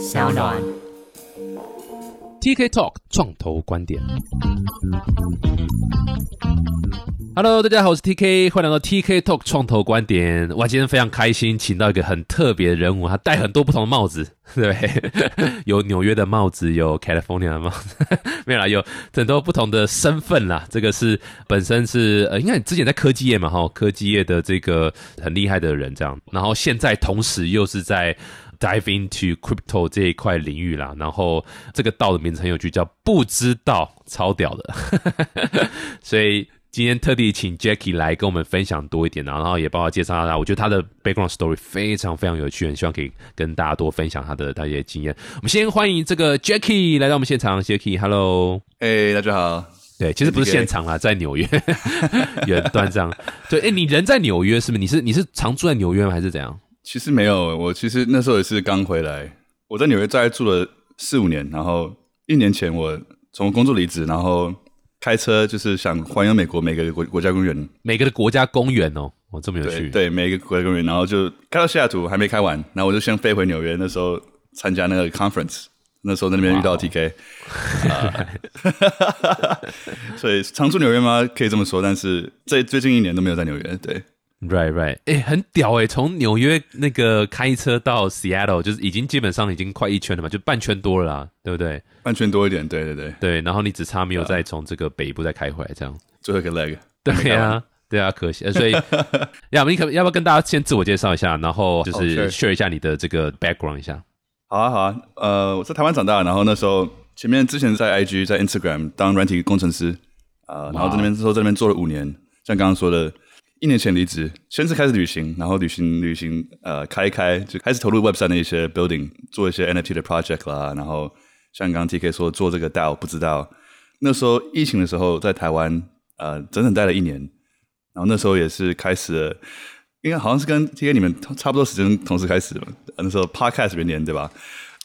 小暖。TK Talk 创投观点。Hello，大家好，我是 TK，欢迎来到 TK Talk 创投观点。哇，今天非常开心，请到一个很特别的人物，他戴很多不同的帽子，对？有纽约的帽子，有 California 的帽子，没有啦，有很多不同的身份啦。这个是本身是呃，应该你之前在科技业嘛，哈，科技业的这个很厉害的人这样，然后现在同时又是在。Dive into crypto 这一块领域啦，然后这个道的名字很有趣，叫不知道，超屌的。所以今天特地请 Jackie 来跟我们分享多一点啊，然后也帮我介绍他。我觉得他的 background story 非常非常有趣，很希望可以跟大家多分享他的他一些经验。我们先欢迎这个 Jackie 来到我们现场，Jackie，Hello。哎，大家好。对，其实不是现场啦，在纽约，远端这样。对，哎，你人在纽约是不是？你是你是常住在纽约吗？还是怎样？其实没有，我其实那时候也是刚回来。我在纽约大概住了四五年，然后一年前我从工作离职，然后开车就是想环游美国每个国国家公园，每个的国家公园哦，哦这么有趣，对，每个国家公园，然后就开到西雅图还没开完，然后我就先飞回纽约，那时候参加那个 conference，那时候在那边遇到 TK，所以常住纽约吗？可以这么说，但是这最近一年都没有在纽约，对。Right, right，哎、欸，很屌哎、欸！从纽约那个开车到 Seattle，就是已经基本上已经快一圈了嘛，就半圈多了啦，对不对？半圈多一点，对对对对。然后你只差没有再从这个北部再开回来，这样。最后一个 leg。对呀、啊，对啊，可惜。所以，要不你可要不要跟大家先自我介绍一下，然后就是 share 一下你的这个 background 一下。好啊，好啊。呃，我在台湾长大，然后那时候前面之前在 IG 在 Instagram 当软体工程师啊、呃，然后在那边之后在那边做了五年，像刚刚说的。一年前离职，先是开始旅行，然后旅行旅行，呃，开一开就开始投入 Web 三的一些 building，做一些 NFT 的 project 啦。然后像刚刚 TK 说做这个 DAO，不知道那时候疫情的时候在台湾，呃，整整待了一年。然后那时候也是开始，应该好像是跟 TK 你们差不多时间同时开始的，那时候 podcast 元年对吧？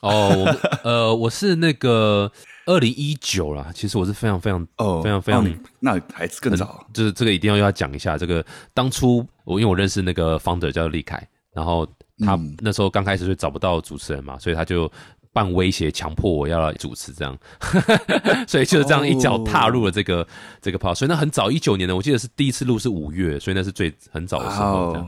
哦，呃，我是那个。二零一九啦，其实我是非常非常哦，非常非常，哦、那还是更早。就是这个一定要要讲一下，这个当初我因为我认识那个 founder 叫李凯，然后他那时候刚开始就找不到主持人嘛，所以他就半威胁强迫我要来主持这样，所以就是这样一脚踏入了这个、oh. 这个 part。所以那很早一九年的，我记得是第一次录是五月，所以那是最很早的时候这样。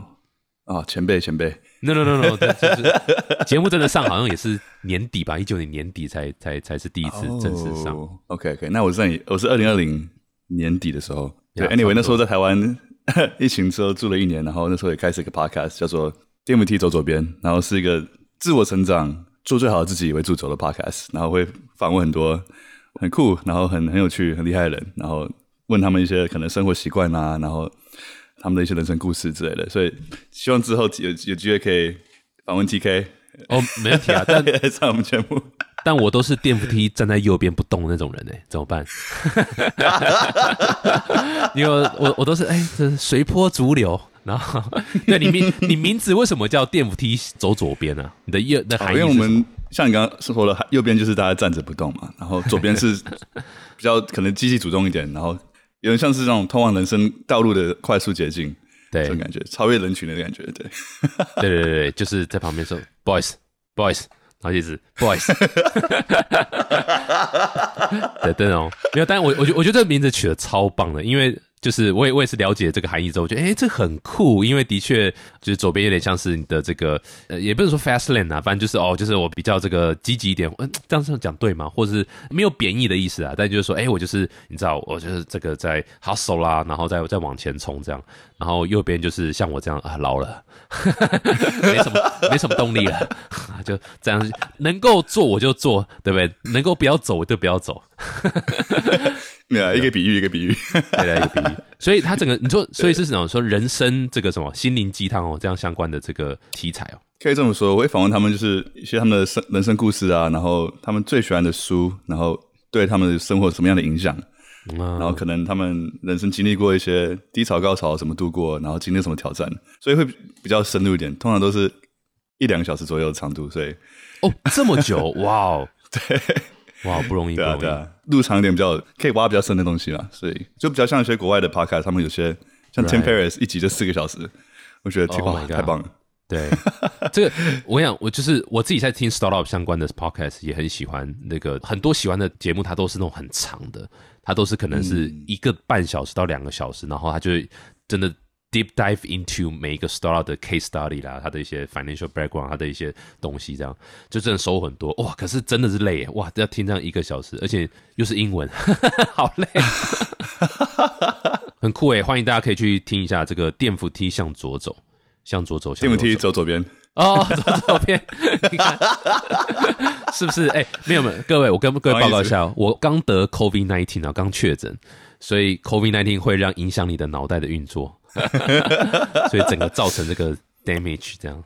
啊、哦，前辈前辈，no no no no，就是节目真的上好像也是年底吧，一九年年底才才才是第一次正式上。哦、OK OK，那我是在我是二零二零年底的时候，对，Anyway 那时候在台湾 疫情之后住了一年，然后那时候也开始一个 podcast 叫做 DMT 走左边，然后是一个自我成长、做最好的自己为主轴的 podcast，然后会访问很多很酷、然后很很有趣、很厉害的人，然后问他们一些可能生活习惯啊，然后。他们的一些人生故事之类的，所以希望之后有有机会可以访问 TK 哦，没问题啊，但上我们节目，但我都是电扶梯站在右边不动的那种人呢，怎么办？因为我我都是哎，这随波逐流，然后对你名你名字为什么叫电扶梯走左边呢、啊？你的右的含义因为我们像你刚刚说的，右边就是大家站着不动嘛，然后左边是 比较可能积极主动一点，然后。有点像是那种通往人生道路的快速捷径，对，这种感觉，超越人群的感觉，对，对对对对，就是在旁边说 “boys，boys”，然后一直 “boys”，对，对哦，没有，但我我觉我觉得这个名字取得超棒的，因为就是我也我也是了解这个含义之后，我觉得哎，这很酷，因为的确就是左边有点像是你的这个，呃，也不是说 fast lane 啊，反正就是哦，就是我比较这个积极一点，嗯，这样这样讲对吗？或者是没有贬义的意思啊，但就是说，哎，我就是你知道，我就是这个在 hustle 啦，然后再再往前冲这样，然后右边就是像我这样啊，老了，没什么没什么动力了，就这样能够做我就做，对不对？能够不要走我就不要走。对啊，一个比喻一个比喻，对来一个比喻。所以他整个你说，所以是什么？说人生这个什么心灵鸡汤哦，这样相关的这个题材哦。可以这么说，我会访问他们，就是一些他们的生人生故事啊，然后他们最喜欢的书，然后对他们的生活有什么样的影响，嗯然后可能他们人生经历过一些低潮高潮怎么度过，然后经历什么挑战，所以会比较深入一点，通常都是一两个小时左右的长度，所以哦，这么久，哇哦，对，哇，不容易，不容易。对啊对啊，路长一点比较可以挖比较深的东西嘛，所以就比较像一些国外的 podcast，他们有些像 Tim. Ferriss 一集就四个小时，我觉得挺 Oh 哇 my God 太棒了。对，这个我想，我就是我自己在听 startup 相关的 podcast，也很喜欢那个很多喜欢的节目，它都是那种很长的，它都是可能是一个半小时到两个小时，然后它就真的 deep dive into 每一个 startup 的 case study 啦，它的一些 financial background，它的一些东西，这样就真的收很多哇！可是真的是累哇，要听这样一个小时，而且又是英文，好累，很酷诶！欢迎大家可以去听一下这个电扶梯向左走。向左走，电扶梯走左边哦，走左边，你看是不是？哎，没有没有，各位，我跟各位报告一下，我刚得 COVID nineteen 啊，刚确诊，所以 COVID nineteen 会让影响你的脑袋的运作，所以整个造成这个 damage，这样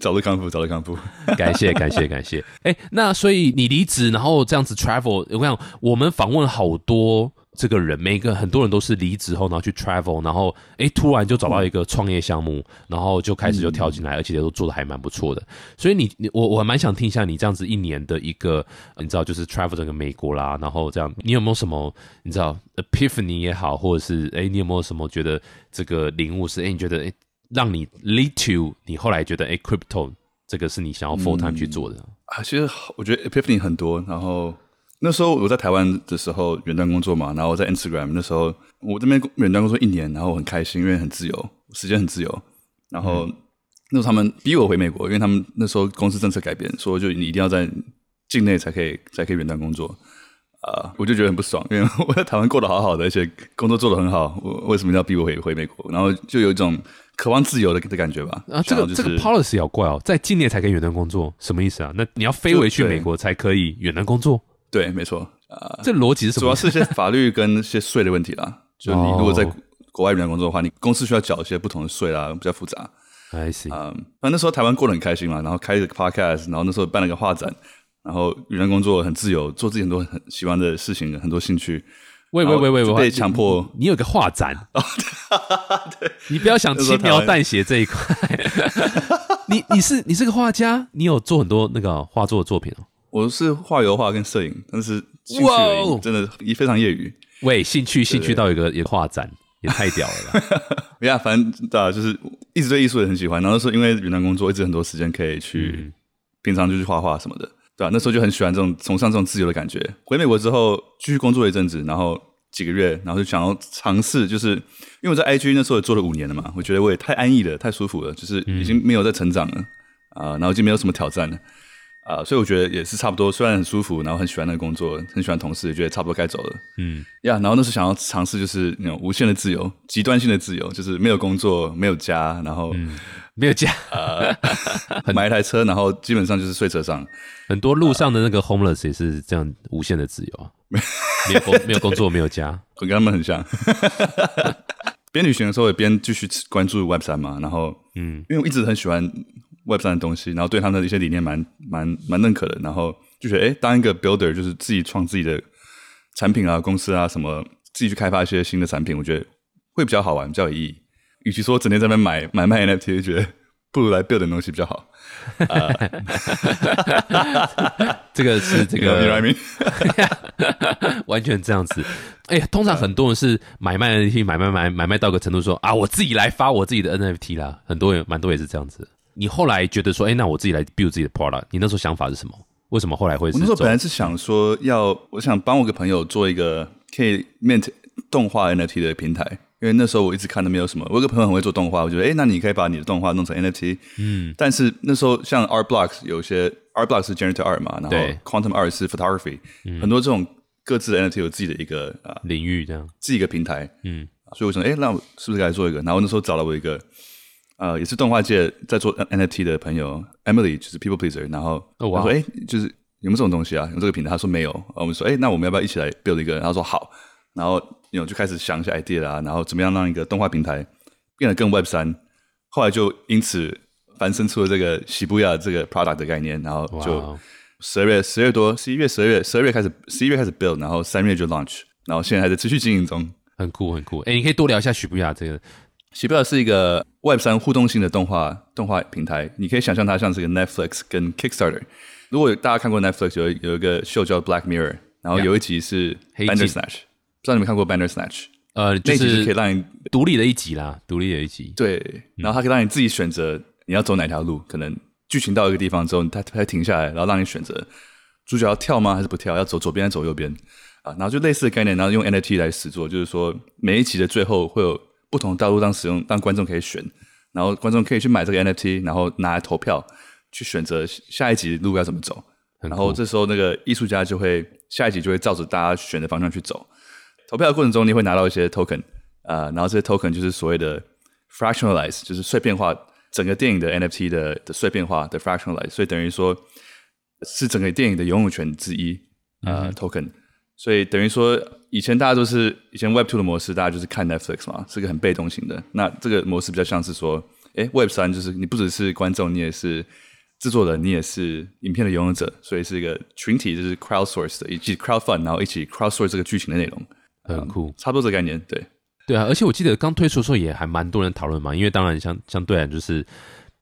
早日康复，早日康复，感谢感谢感谢。哎，那所以你离职，然后这样子 travel，我讲我们访问好多。这个人，每个很多人都是离职后，然后去 travel，然后哎，突然就找到一个创业项目，然后就开始就跳进来，而且都做的还蛮不错的。所以你你我我蛮想听一下你这样子一年的一个，你知道就是 travel 整个美国啦，然后这样，你有没有什么你知道 epiphany 也好，或者是哎，你有没有什么觉得这个领悟是哎，你觉得哎，让你 lead to 你后来觉得哎，crypto 这个是你想要 full time 去做的啊？其实我觉得 epiphany 很多，然后。那时候我在台湾的时候远端工作嘛，然后在 Instagram 那时候我这边远端工作一年，然后很开心，因为很自由，时间很自由。然后那时候他们逼我回美国，因为他们那时候公司政策改变，说就你一定要在境内才可以才可以远端工作。啊，我就觉得很不爽，因为我在台湾过得好好的，而且工作做得很好，我为什么要逼我回回美国？然后就有一种渴望自由的的感觉吧。啊，这个这个 policy 好怪哦，在境内才可以远端工作，什么意思啊？那你要飞回去美国才可以远端工作？对，没错，啊，这逻辑是什么？主要是些法律跟一些税的问题啦。就你如果在国外远端工作的话，你公司需要缴一些不同的税啦，比较复杂。I see。嗯，那那时候台湾过得很开心嘛，然后开一个 podcast，然后那时候办了个画展，然后语言工作很自由，做自己很多很喜欢的事情，很多兴趣。喂喂喂喂喂，被强迫，你有个画展？对，你不要想 轻描淡写这一块。你你是你是个画家，你有做很多那个画作的作品哦。我是画油画跟摄影，但是兴趣而已，真的也非常业余。喂，兴趣兴趣到一个一个画展，也太屌了！没 呀，反正对啊，就是一直对艺术也很喜欢。然后说因为云南工作，一直很多时间可以去，平常就去画画什么的，对吧？那时候就很喜欢这种崇尚这种自由的感觉。回美国之后，继续工作一阵子，然后几个月，然后就想要尝试，就是因为我在 IG 那时候也做了五年了嘛，我觉得我也太安逸了，太舒服了，就是已经没有在成长了啊，然后已经没有什么挑战了。啊，所以我觉得也是差不多，虽然很舒服，然后很喜欢那个工作，很喜欢同事，也觉得差不多该走了。嗯，呀，然后那时候想要尝试就是那种无限的自由，极端性的自由，就是没有工作，没有家，然后没有家，买一台车，然后基本上就是睡车上。很多路上的那个 homeless 也是这样无限的自由，没有工，没有工作，没有家，跟他们很像。边旅行的时候也边继续关注 Web 三嘛，然后嗯，因为我一直很喜欢。Web 上的东西，然后对他们的一些理念蛮蛮蛮认可的，然后就觉得哎，当一个 builder 就是自己创自己的产品啊、公司啊什么，自己去开发一些新的产品，我觉得会比较好玩、比较有意义。与其说整天在那边买 买卖 NFT，觉得不如来 build 的东西比较好。这个是这个，完全这样子。哎，通常很多人是买卖 NFT，买卖买买卖到个程度，说啊，我自己来发我自己的 NFT 啦。很多人蛮多也是这样子。你后来觉得说，哎，那我自己来 build 自己的 product。你那时候想法是什么？为什么后来会？我那时候本来是想说，要我想帮我个朋友做一个可以 mint 动画 NFT 的平台，因为那时候我一直看都没有什么。我有个朋友很会做动画，我觉得，哎，那你可以把你的动画弄成 NFT。嗯。但是那时候像 Art Blocks 有些 Art Blocks 是 Generative Art 嘛，然后 Quantum Art 是 Photography，很多这种各自的 NFT 有自己的一个啊领域，这样自己一个平台。嗯。所以我想，哎，那我是不是该做一个？然后那时候找了我一个。呃，也是动画界在做 NFT 的朋友，Emily 就是 People Pleaser，然后我说，哎，就是有没有这种东西啊？有这个平台？他说没有。我们说，哎，那我们要不要一起来 build 一个？他说好。然后有就开始想一些 idea 啊，然后怎么样让一个动画平台变得更 Web 三？后来就因此繁生出了这个喜布亚这个 product 的概念，然后就十二月、十月多、十一月、十二月、十二月开始，十一月开始 build，然后三月就 launch，然后现在还在持续经营中，很酷很酷。哎，你可以多聊一下许布亚这个。喜布亚是一个 Web 三互动性的动画动画平台，你可以想象它像是个 Netflix 跟 Kickstarter。如果大家看过 Netflix 有有一个秀叫 Black Mirror，然后有一集是 Bandersnatch，不知道你们看过 Bandersnatch？呃，就是可以让你独立的一集啦，独立的一集。对，然后它可以让你自己选择你要走哪条路，可能剧情到一个地方之后，它它停下来，然后让你选择主角要跳吗，还是不跳？要走左边还是走右边？啊，然后就类似的概念，然后用 NFT 来实做，就是说每一集的最后会有不同的道路让使用，让观众可以选，然后观众可以去买这个 NFT，然后拿来投票去选择下一集路要怎么走。然后这时候那个艺术家就会下一集就会照着大家选的方向去走。投票的过程中，你会拿到一些 token，啊，然后这些 token 就是所谓的 fractionalize，就是碎片化整个电影的 NFT 的的碎片化的 fractionalize，所以等于说是整个电影的拥有权之一，呃，token。所以等于说，以前大家都是以前 Web Two 的模式，大家就是看 Netflix 嘛，是个很被动型的。那这个模式比较像是说，哎，Web 三就是你不只是观众，你也是制作人，你也是影片的拥有者，所以是一个群体，就是 crowd source 的，以及 crowd fund，然后一起 crowd source 这个剧情的内容，很酷，差不多这个概念，对，对啊。而且我记得刚推出的时候也还蛮多人讨论嘛，因为当然相相对来就是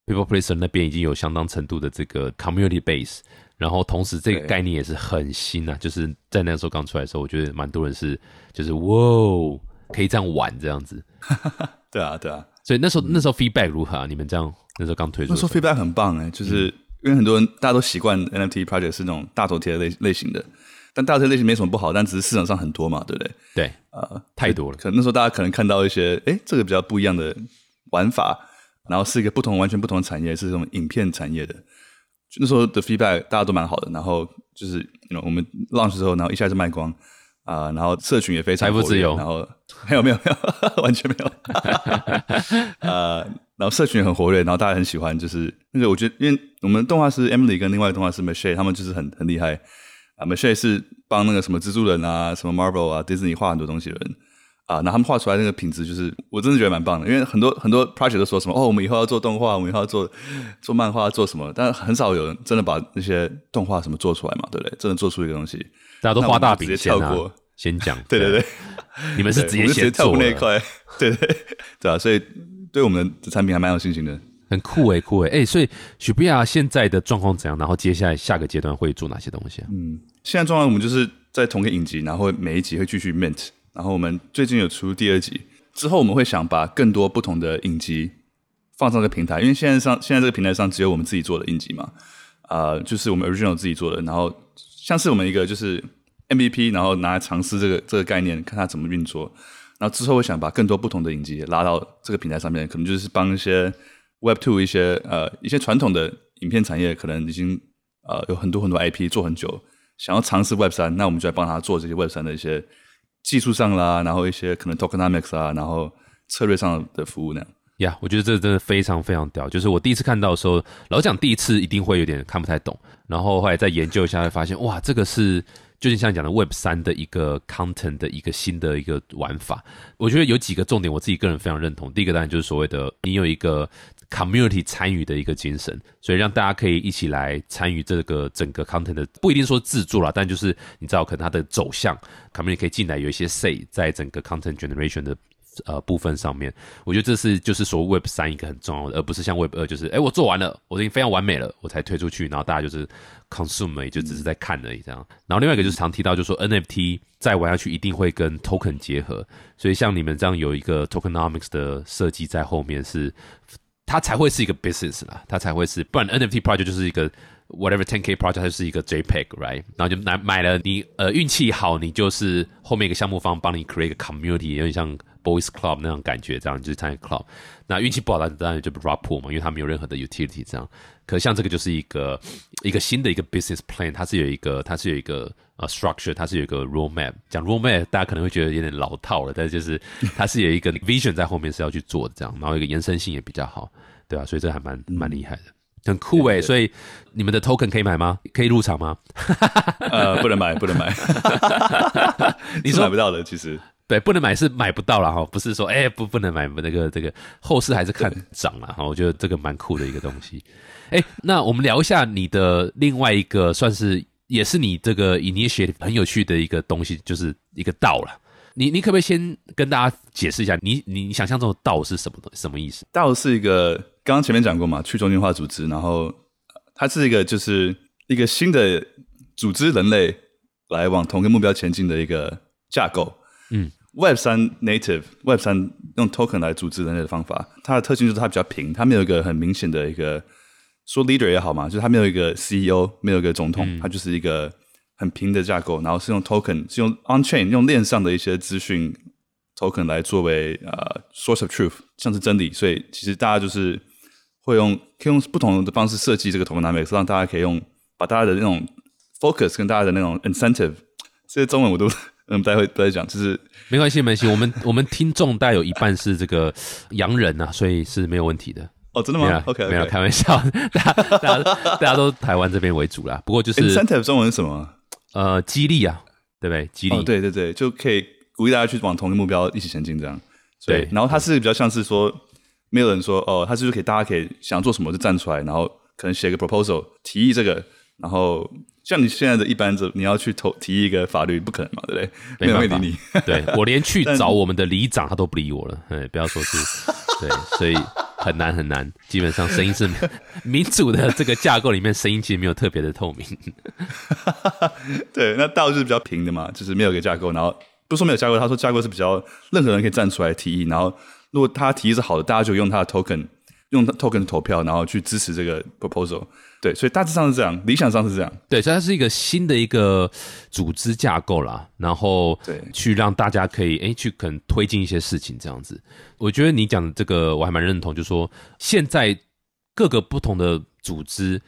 People Placer 那边已经有相当程度的这个 community base。然后同时，这个概念也是很新啊，就是在那个时候刚出来的时候，我觉得蛮多人是就是哇，可以这样玩这样子。对啊，对啊。所以那时候那时候 feedback 如何啊？你们这样那时候刚推出，那时候 feedback 很棒哎，就是因为很多人大家都习惯 NFT project 是那种大头贴类类型的，但大头贴类型没什么不好，但只是市场上很多嘛，对不对？对，呃，太多了。可能那时候大家可能看到一些，哎，这个比较不一样的玩法，然后是一个不同完全不同的产业，是这种影片产业的。那时候的 feedback 大家都蛮好的，然后就是我们 launch 之后，然后一下子卖光啊，然后社群也非常财富自由，然后 没有没有没有 完全没有，呃，然后社群也很活跃，然后大家很喜欢，就是那个我觉得，因为我们动画师 Emily 跟另外动画师 Michelle 他们就是很很厉害。啊，Michelle 是帮那个什么蜘蛛人啊、什么 Marvel 啊、Disney 画很多东西的人。啊，那他们画出来那个品质，就是我真的觉得蛮棒的。因为很多很多 project 都说什么哦，我们以后要做动画，我们以后要做做漫画，做什么？但很少有人真的把那些动画什么做出来嘛，对不对？真的做出一个东西，大家都画大饼，直接跳过，先讲。对对对，你们是直接先跳过那一块，对对对啊，所以对我们的产品还蛮有信心的，很酷诶，酷诶，哎，所以许比亚现在的状况怎样？然后接下来下个阶段会做哪些东西啊？嗯，现在状况我们就是在同个影集，然后每一集会继续 mint。然后我们最近有出第二集，之后我们会想把更多不同的影集放上这个平台，因为现在上现在这个平台上只有我们自己做的影集嘛，啊，就是我们 original 自己做的。然后像是我们一个就是 MVP，然后拿来尝试这个这个概念，看它怎么运作。然后之后会想把更多不同的影集拉到这个平台上面，可能就是帮一些 Web Two 一些呃一些传统的影片产业，可能已经呃有很多很多 IP 做很久，想要尝试 Web 三，那我们就来帮他做这些 Web 三的一些。技术上啦，然后一些可能 tokenomics 啊，然后策略上的服务呢？呀，我觉得这真的非常非常屌。就是我第一次看到的时候，老讲第一次一定会有点看不太懂，然后后来再研究一下，会发现哇，这个是就是像讲的 Web 三的一个 content 的一个新的一个玩法。我觉得有几个重点，我自己个人非常认同。第一个当然就是所谓的你有一个 community 参与的一个精神，所以让大家可以一起来参与这个整个 content 的，不一定说制作啦，但就是你知道可能它的走向。community 可以进来有一些 say 在整个 content generation 的呃部分上面，我觉得这是就是说 Web 三一个很重要的，而不是像 Web 二就是哎我做完了，我已经非常完美了，我才推出去，然后大家就是 consume 也就只是在看而已这样。然后另外一个就是常提到，就是说 NFT 再玩下去一定会跟 token 结合，所以像你们这样有一个 tokenomics 的设计在后面是，它才会是一个 business 啦，它才会是，不然 NFT project 就是一个。Whatever 10K project 它是一个 JPEG，right？然后就买买了，你呃运气好，你就是后面一个项目方帮你 create 一个 community，有点像 Boys Club 那种感觉，这样就是参加 club。那运气不好，当然就 r a p p 嘛，因为它没有任何的 utility 这样。可像这个就是一个一个新的一个 business plan，它是有一个它是有一个呃 structure，它是有一个 roadmap。讲 roadmap 大家可能会觉得有点老套了，但是就是 它是有一个 vision 在后面是要去做的这样，然后一个延伸性也比较好，对吧？所以这还蛮蛮厉害的。很酷诶，所以你们的 token 可以买吗？可以入场吗？呃，不能买，不能买。你说买不到的，其实对，不能买是买不到了哈，不是说哎不不能买那个这个后市还是看涨了哈。我觉得这个蛮酷的一个东西。哎，那我们聊一下你的另外一个算是也是你这个 initiative 很有趣的一个东西，就是一个道了。你你可不可以先跟大家解释一下，你你你想象中的道是什么什么意思？道是一个。刚刚前面讲过嘛，去中心化组织，然后它是一个就是一个新的组织人类来往同一个目标前进的一个架构。嗯，Web 三 native Web 三用 token 来组织人类的方法，它的特性就是它比较平，它没有一个很明显的一个说 leader 也好嘛，就是他没有一个 CEO，没有一个总统，他就是一个很平的架构，然后是用 token，是用 on chain 用链上的一些资讯 token 来作为呃 source of truth，像是真理，所以其实大家就是会用可以用不同的方式设计这个 tokenomics，让大家可以用把大家的那种 focus 跟大家的那种 incentive，这些中文我都 嗯不太会不太讲，就是没关系，没关系。我们 我们听众大概有一半是这个洋人啊、所以是没有问题的。哦真的吗没有啦？OK 没有开玩笑，大家大家大家都台湾这边为主啦。不过就是 incentive 中文是什么？呃激励啊，对不对？激励，哦，对对对，就可以鼓励大家去往同一个目标一起前进，这样。对然后它是比较像是说，没有人说哦，它是不是可以大家可以想做什么就站出来，然后可能写个 proposal 提议这个，然后像你现在的一般的，你要去投提一个法律，不可能嘛，对不对？没有人你。对 我连去找我们的里长，他都不理我了。哎，不要说是，对，所以很难很难。基本上声音是 民主的这个架构里面，声音其实没有特别的透明。对，那道就是比较平的嘛，就是没有一个架构，然后不是说没有架构，他说架构是比较任何人可以站出来提议，然后如果他提议是好的，大家就用他的 token，用 token 投票，然后去支持这个 proposal。对，所以大致上是这样，理想上是这样。对，所以它是一个新的一个组织架构啦，然后对去让大家可以诶去可能推进一些事情这样子。我觉得你讲的这个我还蛮认同，就是说现在各个不同的组织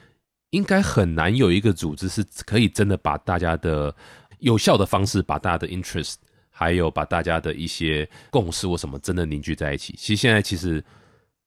应该很难有一个组织是可以真的把大家的有效的方式把大家的 interest 还有把大家的一些共识或什么真的凝聚在一起。其实现在其实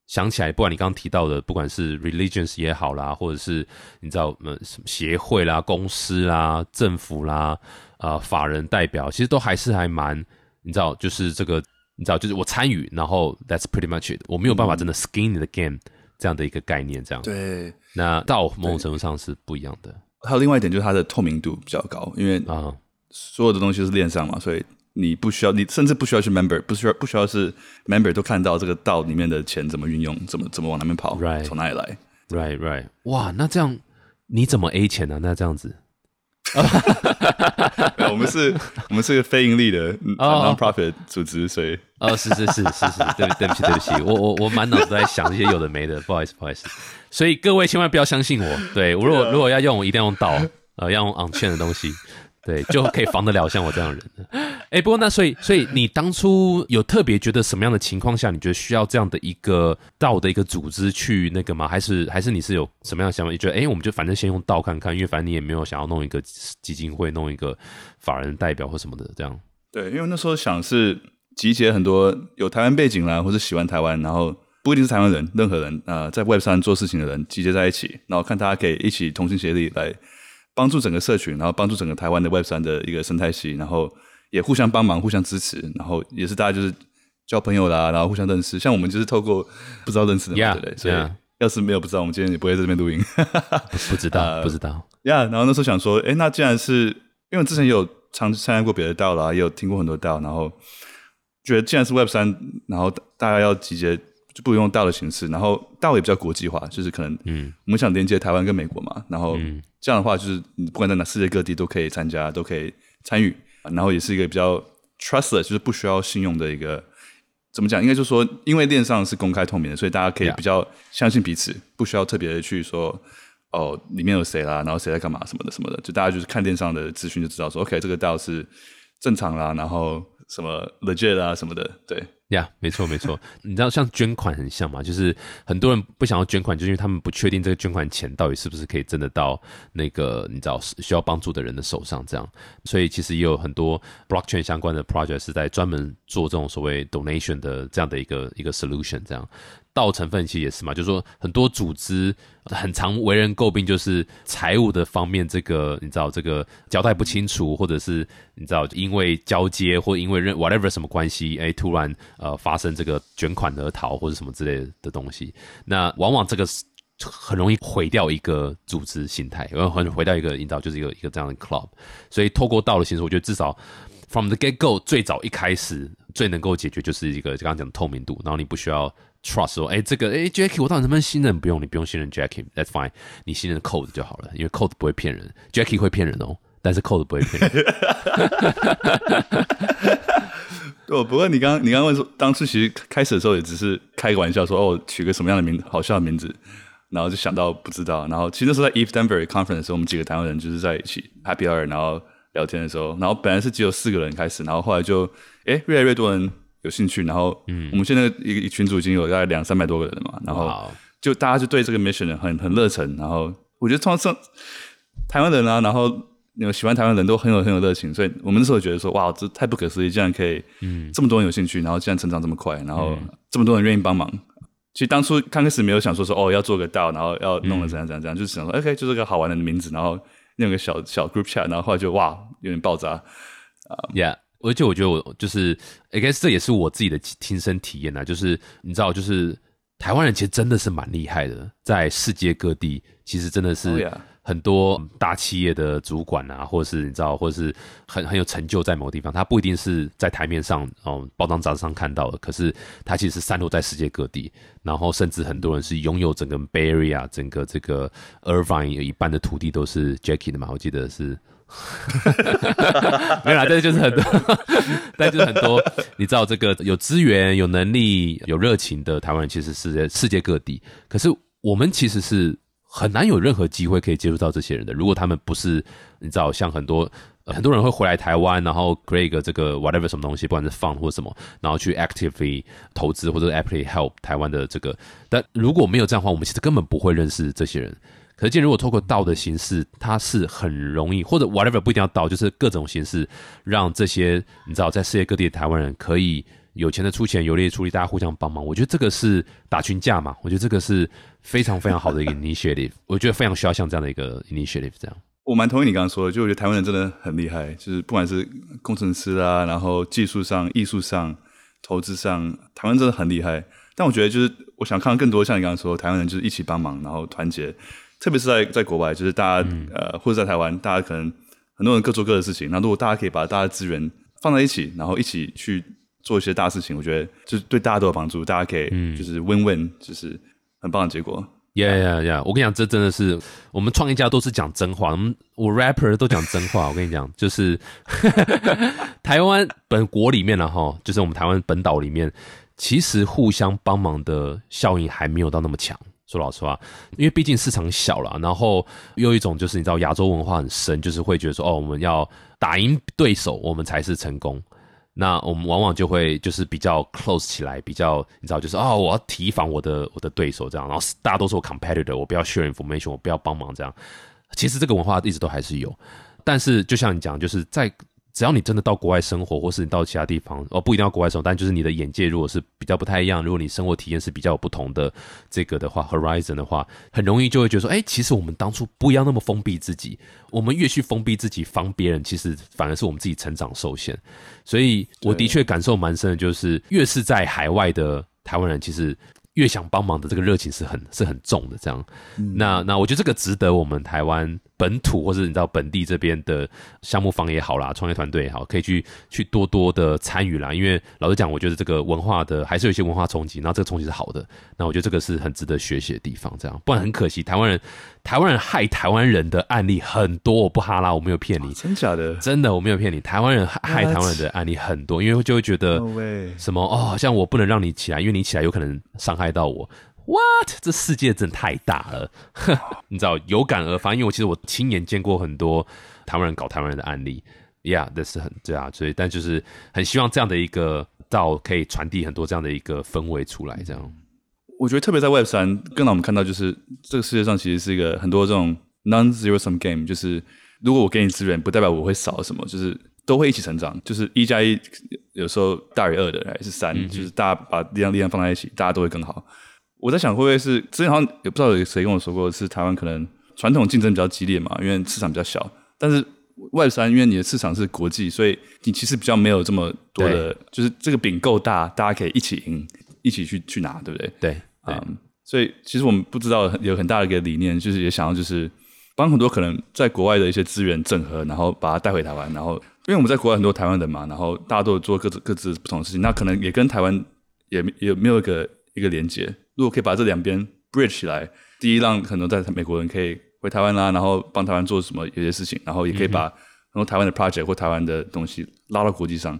想起来，不管你刚刚提到的，不管是 religions 也好啦，或者是你知道呃什么协会啦、公司啦、政府啦、呃法人代表，其实都还是还蛮你知道，就是这个你知道，就是我参与，然后 that's pretty much it，我没有办法真的 skin in the game 这样的一个概念，这样。对，那到某种程度上是不一样的还有另外一点就是它的透明度比较高，因为啊。所有的东西都是链上嘛，所以你不需要，你甚至不需要去 member，不需要不需要是 member 都看到这个道里面的钱怎么运用，怎么怎么往那边跑 Right 从哪里来。Right, right，哇，那这样你怎么 A 钱呢、那这样子，我们是，我们是个非盈利的 non-profit 组织，所以。哦，是是是是是，对对不起对不起，我我我满脑子都在想这些有的没的，不好意思不好意思。所以各位千万不要相信我，对我如果如果要用，我一定要用道，呃，要用 on chain 的东西，对，就可以防得了像我这样的人。哎，不过那所以所以你当初有特别觉得什么样的情况下，你觉得需要这样的一个道的一个组织去那个吗？还是还是你是有什么样的想法？你觉得哎，我们就反正先用道看看，因为反正你也没有想要弄一个基金会，弄一个法人代表或什么的这样。对，因为那时候想是集结很多有台湾背景啦，或是喜欢台湾，然后不一定是台湾人，任何人呃，在 Web 上做事情的人集结在一起，然后看大家可以一起同心协力来帮助整个社群，然后帮助整个台湾的 Web 三的一个生态系，然后也互相帮忙、互相支持，然后也是大家就是交朋友啦，然后互相认识。像我们就是透过不知道认识的嘛 Yeah, 对不对？所以.要是没有不知道，我们今天也不会在这边录音。不不知道不知道，呀然后那时候想说，哎，那既然是因为之前也有参参加过别的道啦，也有听过很多道，然后觉得既然是 Web 三，然后大家要集结，就不如用道的形式，然后道也比较国际化，就是可能嗯我们想连接台湾跟美国嘛，然后嗯这样的话，就是你不管在哪世界各地都可以参加，都可以参与，然后也是一个比较 trustless，就是不需要信用的一个。怎么讲？应该就是说，因为链上是公开透明的，所以大家可以比较相信彼此，不需要特别的去说哦，里面有谁啦，然后谁在干嘛什么的什么的，就大家就是看链上的资讯就知道说，OK，这个道是正常啦，然后什么 legit 啦什么的，对，呀没错没错。你知道像捐款很像嘛？就是很多人不想要捐款，就是因为他们不确定这个捐款钱到底是不是可以真的到那个你知道需要帮助的人的手上，这样。所以其实也有很多 blockchain 相关的 project 是在专门做这种所谓 donation 的这样的一个一个 solution，这样。道成分其实也是嘛，就是说很多组织很常为人诟病，就是财务的方面，这个你知道这个交代不清楚，或者是你知道因为交接或因为任 whatever 什么关系，哎，突然呃发生这个卷款而逃或者什么之类的东西，那往往这个很容易毁掉一个组织形态，然后很毁掉一个引导，就是一个一个这样的 club。所以透过道的形式，我觉得至少 from the get go 最早一开始最能够解决就是一个刚刚讲的透明度，然后你不需要 trust 说，哎，这个哎 Jackie 我到底能不能信任？不用，你不用信任 Jackie，that's fine，你信任 Code 就好了，因为 Code 不会骗人，Jackie 会骗人哦，但是 Code 不会骗人。对，不过你刚你刚问说，当初其实开始的时候也只是开个玩笑说，哦，取个什么样的名好笑的名字，然后就想到不知道，然后其实那时候在 Eve Denver Conference 的时候，我们几个台湾人就是在一起 Happy Hour，然后聊天的时候，然后本来是只有四个人开始，然后后来就哎越来越多人有兴趣，然后嗯，我们现在一个群组已经有大概两三百多个人了嘛，然后就大家就对这个 mission 很很热忱，然后我觉得创上台湾人啊，然后。有喜欢台湾人都很有很有热情，所以我们那时候觉得说，哇，这太不可思议，竟然可以，嗯，这么多人有兴趣，然后竟然成长这么快，然后这么多人愿意帮忙。其实当初刚开始没有想说说，哦，要做个道，然后要弄得怎样怎样怎样，就是想说，OK，就是个好玩的名字，然后用个小小 group chat，然后后来就哇，有点爆炸。啊，Yeah，而且我觉得我就是，I guess 这也是我自己的亲身体验呐，就是你知道，就是台湾人其实真的是蛮厉害的，在世界各地，其实真的是。很多大企业的主管啊，或者是你知道，或者是很很有成就在某地方，他不一定是在台面上哦，报章杂志上看到的，可是他其实是散落在世界各地，然后甚至很多人是拥有整个 Bay Area 整个这个 Irvine 有一半的土地都是 Jackie 的嘛，我记得是，没有啦，但是就是很多，但就是很多，你知道这个有资源、有能力、有热情的台湾人，其实是在世界各地，可是我们其实是。很难有任何机会可以接触到这些人的。如果他们不是你知道，像很多很多人会回来台湾，然后 create 这个 whatever 什么东西，不管是 fund 或什么，然后去 actively 投资或者 actively help 台湾的这个。但如果没有这样的话，我们其实根本不会认识这些人。可见，如果透过道的形式，它是很容易，或者 whatever 不一定要道，就是各种形式，让这些你知道在世界各地的台湾人可以。有钱的出钱，有力出力，大家互相帮忙。我觉得这个是打群架嘛。我觉得这个是非常非常好的一个 initiative。我觉得非常需要像这样的一个 initiative。这样，我蛮同意你刚刚说的。就我觉得台湾人真的很厉害，就是不管是工程师啊，然后技术上、艺术上、投资上，台湾真的很厉害。但我觉得就是我想看到更多像你刚刚说，台湾人就是一起帮忙，然后团结。特别是在在国外，就是大家呃，或者在台湾，大家可能很多人各做各的事情。那如果大家可以把大家的资源放在一起，然后一起去。做一些大事情，我觉得就是对大家都有帮助，大家可以就是 win win，就是很棒的结果。Yeah yeah yeah！！我跟你讲，这真的是我们创业家都是讲真话，我 rapper 都讲真话。我跟你讲，就是 台湾本国里面了哈，就是我们台湾本岛里面，其实互相帮忙的效应还没有到那么强。说老实话，因为毕竟市场小了，然后又一种就是你知道亚洲文化很深，就是会觉得说哦，我们要打赢对手，我们才是成功。那我们往往就会就是比较 close 起来，比较你知道，就是哦，我要提防我的我的对手这样，然后大家都是我 competitor，我不要 share information，我不要帮忙这样。其实这个文化一直都还是有，但是就像你讲，就是在。只要你真的到国外生活，或是你到其他地方，哦，不一定要国外生活，但就是你的眼界如果是比较不太一样，如果你生活体验是比较有不同的这个的话，horizon 的话，很容易就会觉得说，哎，其实我们当初不要那么封闭自己，我们越去封闭自己防别人，其实反而是我们自己成长受限。所以我的确感受蛮深的，就是越是在海外的台湾人，其实。越想帮忙的这个热情是很是很重的，这样，那那我觉得这个值得我们台湾本土或者你知道本地这边的项目方也好啦，创业团队也好，可以去去多多的参与啦。因为老实讲，我觉得这个文化的还是有一些文化冲击，然后这个冲击是好的。那我觉得这个是很值得学习的地方，这样，不然很可惜，台湾人台湾人害台湾人的案例很多，我不哈拉，我没有骗你，真假的，真的我没有骗你，台湾人害台湾人的案例很多，因为就会觉得什么哦，像我不能让你起来，因为你起来有可能伤害。到我，what？这世界真太大了，你知道有感而发，因为我其实我亲眼见过很多台湾人搞台湾人的案例，Yeah，这是很对啊，所以但就是很希望这样的一个道可以传递很多这样的一个氛围出来，这样。我觉得特别在 Web 三，更让我们看到就是这个世界上其实是一个很多这种 non-zero sum game，就是如果我给你资源，不代表我会少什么，就是都会一起成长，就是一加一。有时候大于二的还是三，就是大家把力量力量放在一起，大家都会更好。我在想会不会是之前好像也不知道有谁跟我说过，是台湾可能传统竞争比较激烈嘛，因为市场比较小。但是外三，因为你的市场是国际，所以你其实比较没有这么多的，就是这个饼够大，大家可以一起赢，一起去去拿，对不对？对，嗯。所以其实我们不知道有很大的一个理念，就是也想要就是帮很多可能在国外的一些资源整合，然后把它带回台湾，然后。因为我们在国外很多台湾人嘛，然后大家都有做各自各自不同的事情，那可能也跟台湾也也没有一个一个连接。如果可以把这两边 bridge 起来，第一让很多在美国人可以回台湾啦，然后帮台湾做什么有些事情，然后也可以把很多台湾的 project 或台湾的东西拉到国际上，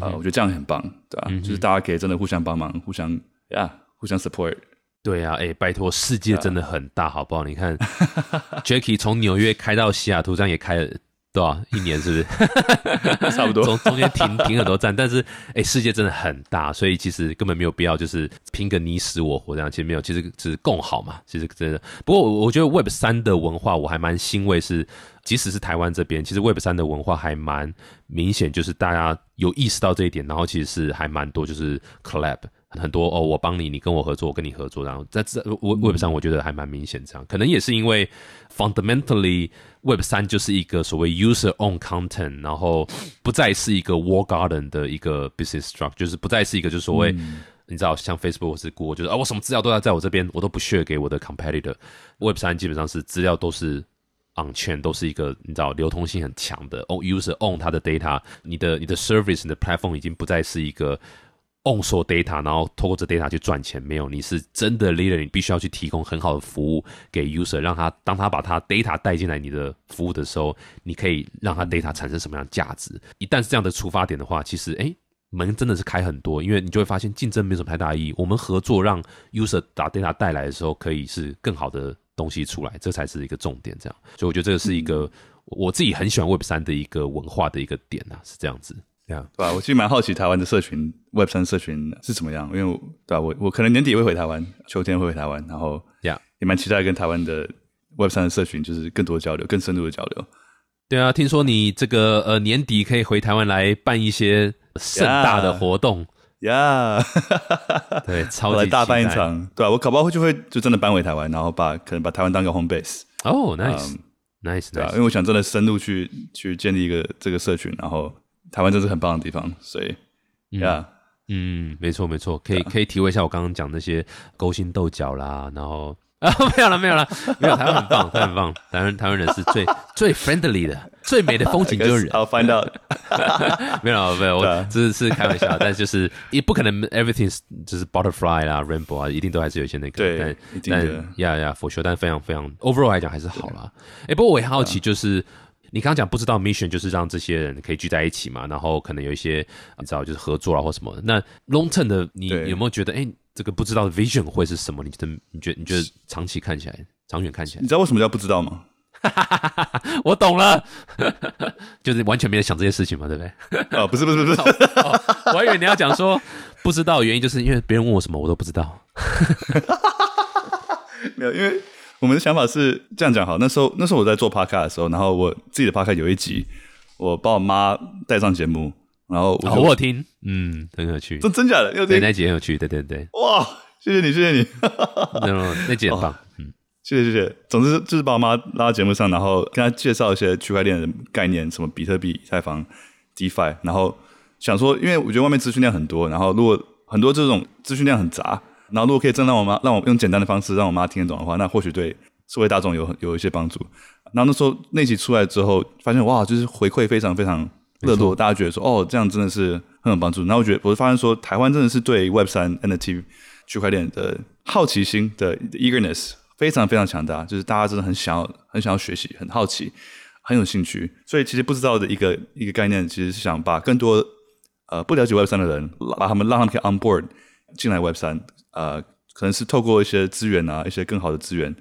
啊、我觉得这样很棒，对吧、就是大家可以真的互相帮忙，互相呀，互相 support。对啊，哎，拜托，世界真的很大，好不好？你看，Jacky 从纽约开到西雅图，这样也开了多少一年，是不是？差不多中中间停停很多站，但是哎，世界真的很大，所以其实根本没有必要就是拼个你死我活这样，其实没有，其实只是共好嘛。其实真的，不过我我觉得 Web 三的文化我还蛮欣慰是，即使是台湾这边，其实 Web 三的文化还蛮明显，就是大家有意识到这一点，然后其实是还蛮多就是 collab。很多哦，我帮你，你跟我合作，我跟你合作，然后在这 Web Web 上，我觉得还蛮明显这样，可能也是因为 fundamentally Web 三就是一个所谓 user own content，然后不再是一个 wall garden 的一个 business structure，就是不再是一个就是所谓、你知道像 Facebook 或是 Google，就是啊我什么资料都要在我这边，我都不 share 给我的 competitor。Web 三基本上是资料都是 on chain，都是一个你知道流通性很强的 user own 它的 data，你的你的 service 你的 platform 已经不再是一个所有 data，然后透过这 data 去赚钱，没有，你是真的 leader，你必须要去提供很好的服务给 user，让他当他把他 data 带进来你的服务的时候，你可以让他 data 产生什么样的价值。一旦是这样的出发点的话，其实诶门真的是开很多，因为你就会发现竞争没什么太大意义，我们合作让 user 把 data 带来的时候，可以是更好的东西出来，这才是一个重点。这样，所以我觉得这个是一个、我自己很喜欢 Web 三的一个文化的一个点啊，是这样子。这样，对吧？我其实蛮好奇台湾的社群 Web 三社群是怎么样，因为我对吧？我我可能年底也会回台湾，秋天会回台湾，然后呀、也蛮期待跟台湾的 Web 三的社群就是更多交流，更深入的交流。对啊，听说你这个呃年底可以回台湾来办一些盛大的活动。呀、对，超我级来大办一场，对啊，我搞不好就会就真的搬回台湾，然后把可能把台湾当个 home base，哦，nice、nice 对啊，nice，因为我想真的深入去去建立一个这个社群，然后台湾真是很棒的地方，所以呀。嗯，没错没错，可以可以体会一下我刚刚讲那些勾心斗角啦，然后 啊没有了没有了没有，台湾很棒，台湾很棒，台湾台湾人是最最 friendly 的，最美的风景 就是人。I'll find out 没有啦没有，我只是开玩笑，但就是也不可能 everything 是就是 butterfly 啦，rainbow 啊，一定都还是有一些那个，对但但呀呀，for sure，但非常非常 overall 来讲还是好啦。哎，不过我也好奇，就是你刚刚讲不知道 mission 就是让这些人可以聚在一起嘛，然后可能有一些你知道就是合作啊或什么。那 long term 的你有没有觉得，哎，这个不知道的 vision 会是什么？你觉得你觉得你觉得长期看起来，长远看起来你，知道为什么叫不知道吗？我懂了，就是完全没有想这些事情嘛，对不对？哦，不是不是不是，哦，我还以为你要讲说不知道的原因，就是因为别人问我什么我都不知道。没有，因为我们的想法是这样讲好。那时候那时候我在做 podcast 的时候，然后我自己的 podcast 有一集，我把我妈带上节目，然后我哦，我有听，嗯，很有趣，真真假的，有对，点那集很有趣，对对对，哇，谢谢你，谢谢你，那那集很棒，嗯，谢谢谢谢。总之就是把我妈拉到节目上，然后跟她介绍一些区块链的概念，什么比特币、以太坊、DeFi，然后想说，因为我觉得外面资讯量很多，然后如果很多这种资讯量很杂，然后如果可以真让我妈让我用简单的方式让我妈听得懂的话，那或许对社会大众有有一些帮助。然后那时候那集出来之后，发现哇，就是回馈非常非常热络，大家觉得说哦，这样真的是很有帮助。然后我觉得我就发现说，台湾真的是对 Web 三 NFT 区块链的好奇心的 eagerness 非常非常强大，就是大家真的很想要很想要学习，很好奇，很有兴趣。所以其实不知道的一个一个概念，其实是想把更多呃不了解 Web 三的人，把他们让他们可以 on board 进来 Web 三，呃，可能是透过一些资源啊，一些更好的资源，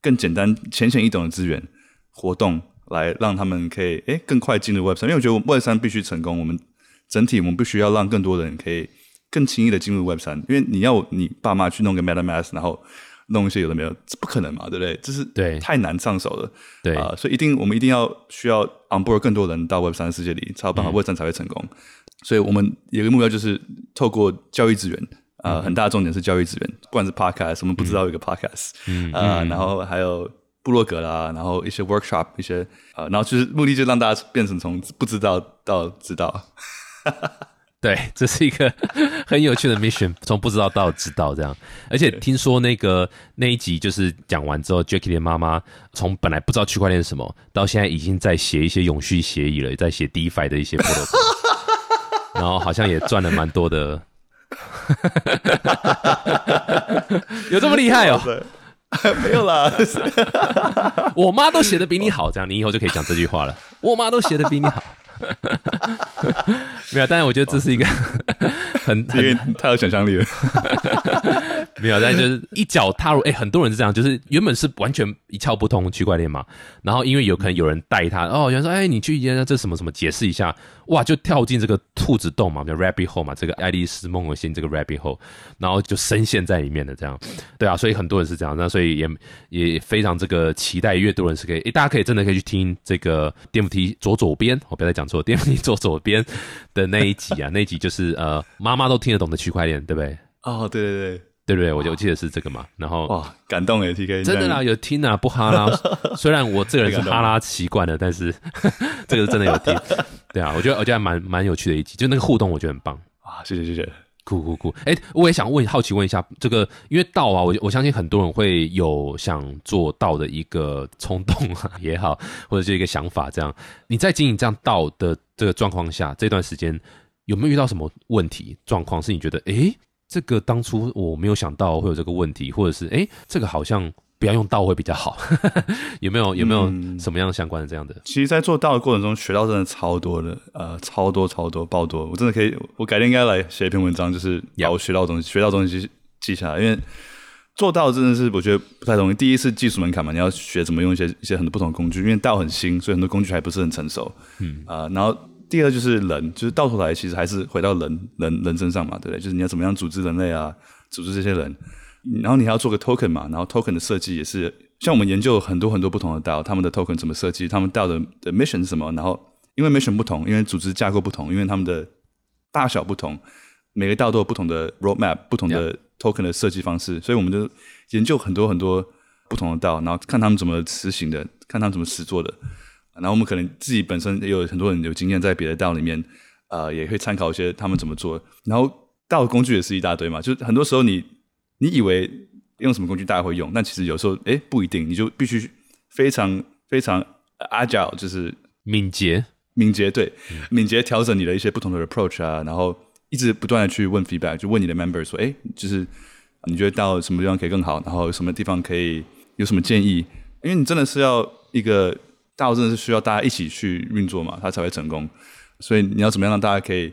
更简单浅显易懂的资源活动，来让他们可以诶更快进入 Web 三。因为我觉得 Web 三必须成功，我们整体我们必须要让更多人可以更轻易的进入 Web 三。因为你要你爸妈去弄个 MetaMask，然后弄一些有的没有，这不可能嘛，对不对？这是对太难上手了。对，啊、所以一定我们一定要需要 on board 更多人到 Web 三世界里，才有办法 Web 三才会成功。所以我们有一个目标就是透过教育资源，呃，很大的重点是教育资源，不管是 podcast，我们不知道有一个 podcast，嗯呃，然后还有部落格啦，然后一些 workshop，一些呃，然后就是目的就让大家变成从不知道到知道。对，这是一个 很有趣的 mission，从不知道到知道这样。而且听说那个那一集就是讲完之后，Jackie 的妈妈从本来不知道区块链是什么，到现在已经在写一些永续协议了，在写 DeFi 的一些 protocol，然后好像也赚了蛮多的。有这么厉害哦？没有啦，我妈都写的比你好，这样你以后就可以讲这句话了。我妈都写的比你好。没有，但是我觉得这是一个很因为太有想象力了。没有，但是就是一脚踏入，哎、很多人是这样，就是原本是完全一窍不通区块链嘛，然后因为有可能有人带他，哦，有人说，哎、你去研究这什么什么，解释一下，哇，就跳进这个兔子洞嘛，叫 rabbit hole 嘛，这个爱丽丝梦游仙这个 rabbit hole，然后就深陷在里面的这样，对啊，所以很多人是这样，那所以也也非常这个期待，越多人是可以，哎、大家可以真的可以去听这个电扶梯左左边，我不要再讲错，电扶梯左左边的那一集啊，那一集就是呃，妈妈都听得懂的区块链，对不对？哦，对对对，对不对？我就我记得是这个嘛，然后哇，感动哎，TK，真的啦，有听啊，不哈拉。虽然我这个人是哈拉习惯了，但是 这个是真的有听。对啊，我觉得我觉得还蛮蛮有趣的一集，就那个互动，我觉得很棒。哇，谢谢谢谢。酷酷酷！哎，我也想问，好奇问一下，这个因为道啊，我我相信很多人会有想做道的一个冲动啊也好，或者是一个想法。这样，你在经营这样道的这个状况下，这段时间有没有遇到什么问题状况？是你觉得，哎，这个当初我没有想到会有这个问题，或者是哎，这个好像不要用道会比较好？有没有有没有什么样相关的这样的？其实，在做道的过程中，学到真的超多的，呃，超多超多爆多。我真的可以，我改天应该来写一篇文章，就是把我学到东西、学到东西记下来。因为做到真的是我觉得不太容易。第一是技术门槛嘛，你要学怎么用一些一些很多不同的工具，因为道很新，所以很多工具还不是很成熟。嗯啊、然后第二就是人，就是到头来其实还是回到人人人身上嘛，对不对？就是你要怎么样组织人类啊，组织这些人。然后你还要做个 token 嘛，然后 token 的设计也是，像我们研究很多很多不同的 DAO，他们的 token 怎么设计，他们 DAO 的的 mission 是什么，然后因为 mission 不同，因为组织架构不同，因为他们的大小不同，每个 DAO 都有不同的 roadmap，不同的 token 的设计方式，所以我们就研究很多很多不同的 DAO，然后看他们怎么实行的，看他们怎么实做的，然后我们可能自己本身也有很多人有经验在别的 DAO 里面，呃，也会参考一些他们怎么做，然后 DAO 的工具也是一大堆嘛，就是很多时候你你以为用什么工具大家会用，但其实有时候诶不一定，你就必须非常非常 agile，就是敏捷，敏捷，对，敏捷调整你的一些不同的 approach 啊，然后一直不断的去问 feedback，就问你的 member 说，诶，就是你觉得到什么地方可以更好，然后什么地方可以有什么建议？因为你真的是要一个大真的是需要大家一起去运作嘛，它才会成功。所以你要怎么样让大家可以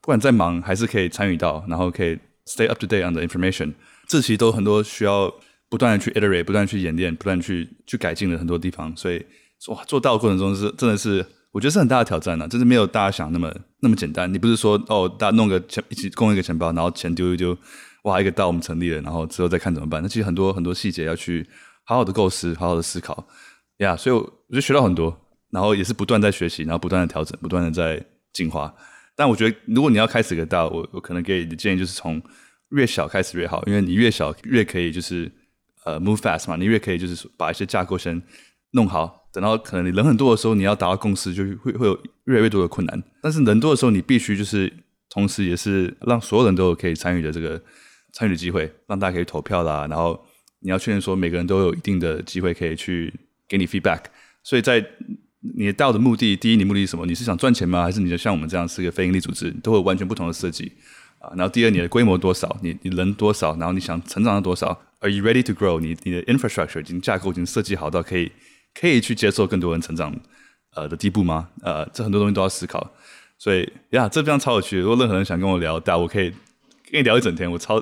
不管再忙还是可以参与到，然后可以 stay up to date on the information，这其实都很多需要不断的去 iterate，不断去演练，不断去去改进的很多地方。所以哇，做到的过程中是真的是。我觉得是很大的挑战呢、啊，就是没有大家想那么那么简单。你不是说哦，大家弄个钱一起供一个钱包，然后钱丢一丢，哇，一个道我们成立了，然后之后再看怎么办。那其实很多很多细节要去好好的构思，好好的思考呀。Yeah, 所以我我就学到很多，然后也是不断在学习，然后不断的调整，不断的在进化。但我觉得如果你要开始一个道，我我可能给你的建议就是从越小开始越好，因为你越小越可以就是呃 move fast 嘛，你越可以就是把一些架构先弄好。等到可能你人很多的时候，你要达到共识，就会会有越来越多的困难。但是人多的时候，你必须就是同时也是让所有人都可以参与的这个参与的机会，让大家可以投票啦。然后你要确认说每个人都有一定的机会可以去给你 feedback。所以在你到的目的，第一，你目的是什么？你是想赚钱吗？还是你就像我们这样是个非营利组织，都会有完全不同的设计啊。然后第二，你的规模多少？你你人多少？然后你想成长到多少？Are you ready to grow？你你的 infrastructure 已经架构已经设计好到可以。可以去接受更多人成长，呃的地步吗？呃，这很多东西都要思考。所以呀，这非常超有趣。如果任何人想跟我聊，但我可以跟你聊一整天。我超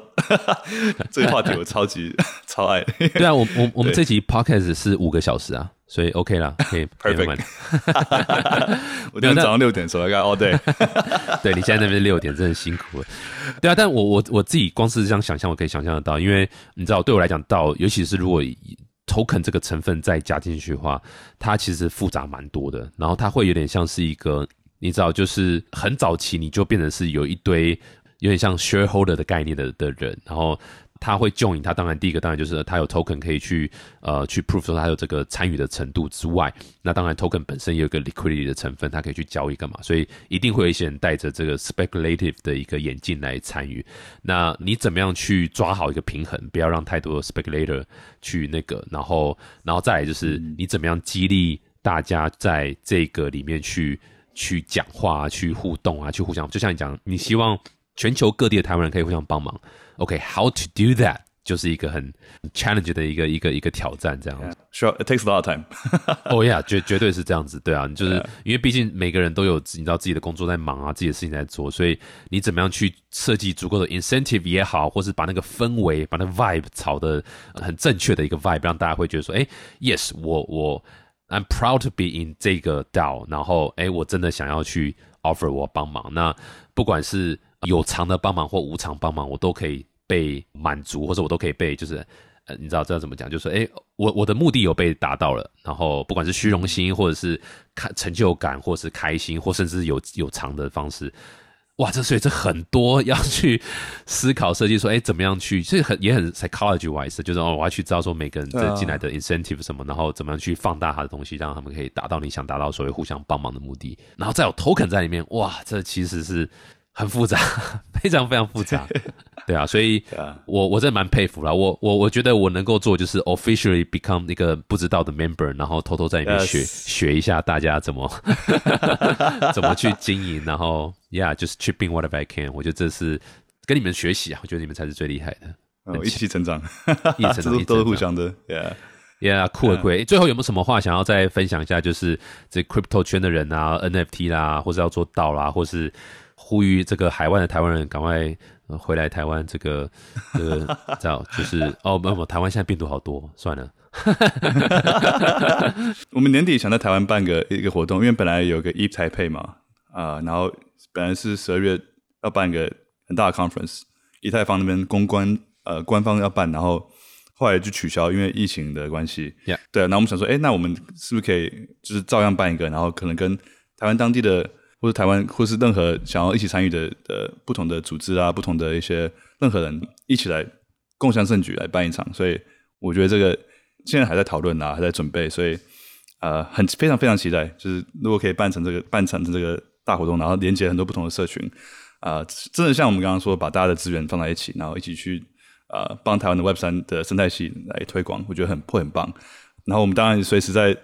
这个话题，我超级 超爱。对啊，我我我们这集 podcast 是五个小时啊，所以 OK 啦，可以 perfect。我今天早上六点的时候大概 all day。对 你现在那边六点，真的辛苦了。对啊，但我我我自己光是这样想象，我可以想象得到，因为你知道，对我来讲，到尤其是如果。token 这个成分再加进去的话，它其实复杂蛮多的，然后它会有点像是一个，你知道，就是很早期你就变成是有一堆有点像 shareholder 的概念的的人，然后他会 join，他当然第一个当然就是他有 token 可以去呃去 prove 说他有这个参与的程度之外，那当然 token 本身也有个 liquidity 的成分，它可以去交易干嘛，所以一定会有一些人带着这个 speculative 的一个眼镜来参与。那你怎么样去抓好一个平衡，不要让太多的 speculator 去那个，然后然后再来就是你怎么样激励大家在这个里面去去讲话、啊、去互动啊，去互相，就像你讲，你希望全球各地的台湾人可以互相帮忙。OK，how、okay, to do that？就是一个很 challenge 的一个一个一个挑战，这样子。Sure, it takes a lot of time. 哦呀，绝绝对是这样子，对啊，就是因为毕竟每个人都有你知道自己的工作在忙啊，自己的事情在做，所以你怎么样去设计足够的 incentive 也好，或是把那个氛围、把那个 vibe 炒的很正确的一个 vibe，让大家会觉得说，哎，yes，我我 I'm proud to be in 这个 DAO，然后哎，我真的想要去 offer 我帮忙，那不管是有偿的帮忙或无偿帮忙，我都可以被满足，或者我都可以被就是。呃，你知道这要怎么讲？就是说，哎，我我的目的有被达到了，然后不管是虚荣心，或者是开成就感，或是开心，或甚至有有偿的方式，哇，这所以这很多要去思考设计，说，哎，怎么样去？这很也很 psychology wise，就是哦，我要去知道说每个人这进来的 incentive 什么，然后怎么样去放大他的东西，让他们可以达到你想达到所谓互相帮忙的目的，然后再有 token 在里面，哇，这其实是很复杂，非常非常复杂。对啊，所以我我真的蛮佩服了。我我我觉得我能够做就是 officially become 一个不知道的 member，然后偷偷在里面学.学一下大家怎么 怎么去经营，然后 yeah 就是 chipping whatever I can。我觉得这是跟你们学习啊，我觉得你们才是最厉害的。哦一起成长，一起成长都都是互相的，Yeah。Yeah，酷酷。最后有没有什么话想要再分享一下？就是这 crypto 圈的人啊，NFT 啦，或者要做到啦，或是呼吁这个海外的台湾人赶快、呃回来台湾。这个 这个知道就是哦，不不，台湾现在病毒好多，算了。我们年底想在台湾办个一个活动，因为本来有个 Eve 台配嘛，啊、然后本来是十二月要办一个很大的 conference，以太坊那边公关呃官方要办，然后后来就取消，因为疫情的关系。Yeah 对，那我们想说，哎，那我们是不是可以就是照样办一个，然后可能跟台湾当地的或者台湾或是任何想要一起参与的的不同的组织啊，不同的一些任何人一起来共享盛举来办一场，所以我觉得这个现在还在讨论啊，还在准备，所以呃，很非常非常期待，就是如果可以办成这个办成这个大活动，然后连接很多不同的社群，啊、真的像我们刚刚说，把大家的资源放在一起，然后一起去呃帮台湾的 Web 三的生态系来推广，我觉得很会很棒。然后我们当然随时在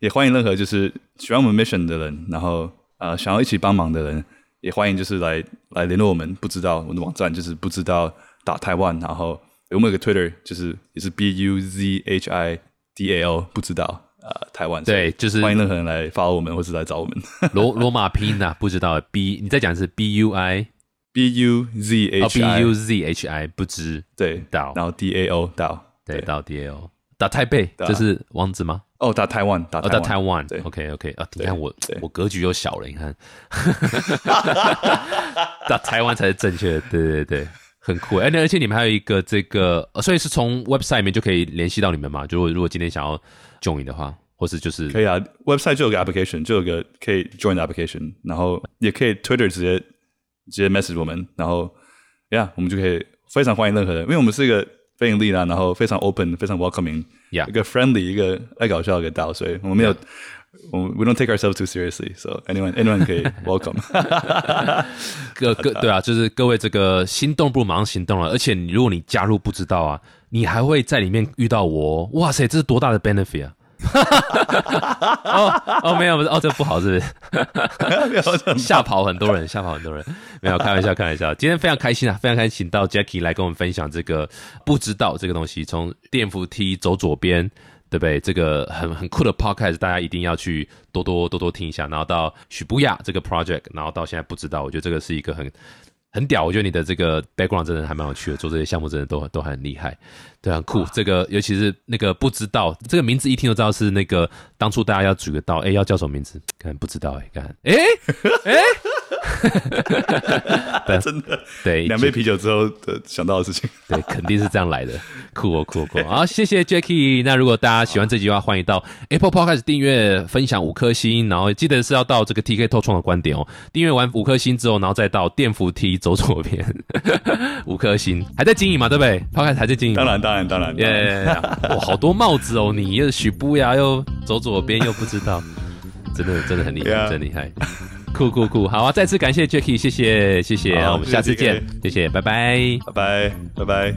也欢迎任何就是喜欢我们 mission 的人，然后呃想要一起帮忙的人，也欢迎就是来来联络我们。不知道我们的网站就是不知道打台湾，然后我们有个 Twitter 就是也是 B U Z H I D A L，不知道呃台湾。对，就是欢迎任何人来发我们，或是来找我们。罗罗马拼音啊，不知道 B，你再讲的是 B U I B U Z 哦 H B I，、U Z H I 不知对，到然后 D A O 到对到 D A O 打台北，这是网址吗？哦，打台湾，打打，台湾，对，OK OK 啊，你对看我我格局又小了，你看，打台湾才是正确的，对对对，很酷。哎，那而且你们还有一个这个，呃所以是从 website 里面就可以联系到你们嘛？就如果如果今天想要 join 的话，或是就是可以啊，website 就有个 application，就有个可以 join 的 application，然后也可以 Twitter 直接直接 message 我们，然后，yeah，我们就可以非常欢迎任何人，因为我们是一个非盈利啦，然后非常 open，非常 welcoming，Yeah 一个 friendly，一个爱搞笑的一个所以我们没有。我们 we don't take ourselves too seriously, so anyone anyone 可以 welcome。各各对啊，就是各位这个心动不如马上行动了。而且你如果你加入不知道啊，你还会在里面遇到我哦，哇塞，这是多大的 benefit 啊！哦哦，没有，不是哦，这不好，是不是？吓跑很多人，吓跑很多人。没有开玩笑，开玩笑。今天非常开心啊，非常开心，请到 Jackie 来跟我们分享这个不知道这个东西，从电扶梯走左边，对不对？这个很很酷的 podcast，大家一定要去多多多多听一下。然后到许不亚这个 project，然后到现在不知道，我觉得这个是一个很很屌。我觉得你的这个 background 真的还蛮有趣的，做这些项目真的都都很厉害，对，很酷。这个尤其是那个不知道这个名字，一听就知道是那个当初大家要举个道，哎，要叫什么名字？看不知道哎，看哎哎。对真的，对，两杯啤酒之后的想到的事情。对，肯定是这样来的，酷哦酷哦酷哦！好，谢谢 Jackie。那如果大家喜欢这句话，欢迎到 Apple Podcast 订阅、分享五颗星，然后记得是要到这个 TK 透创的观点哦。订阅完五颗星之后，然后再到电扶梯走左边，五颗星还在经营嘛，对不对？Podcast 还在经营，当然，当然，当然，当然耶！哇，好多帽子哦，你又许不呀，又走左边又不知道，真的真的很厉害真厉害。酷酷酷，好啊！再次感谢 Jackie，谢谢谢谢，我们下次谢谢见，谢谢，拜拜。拜拜，拜拜。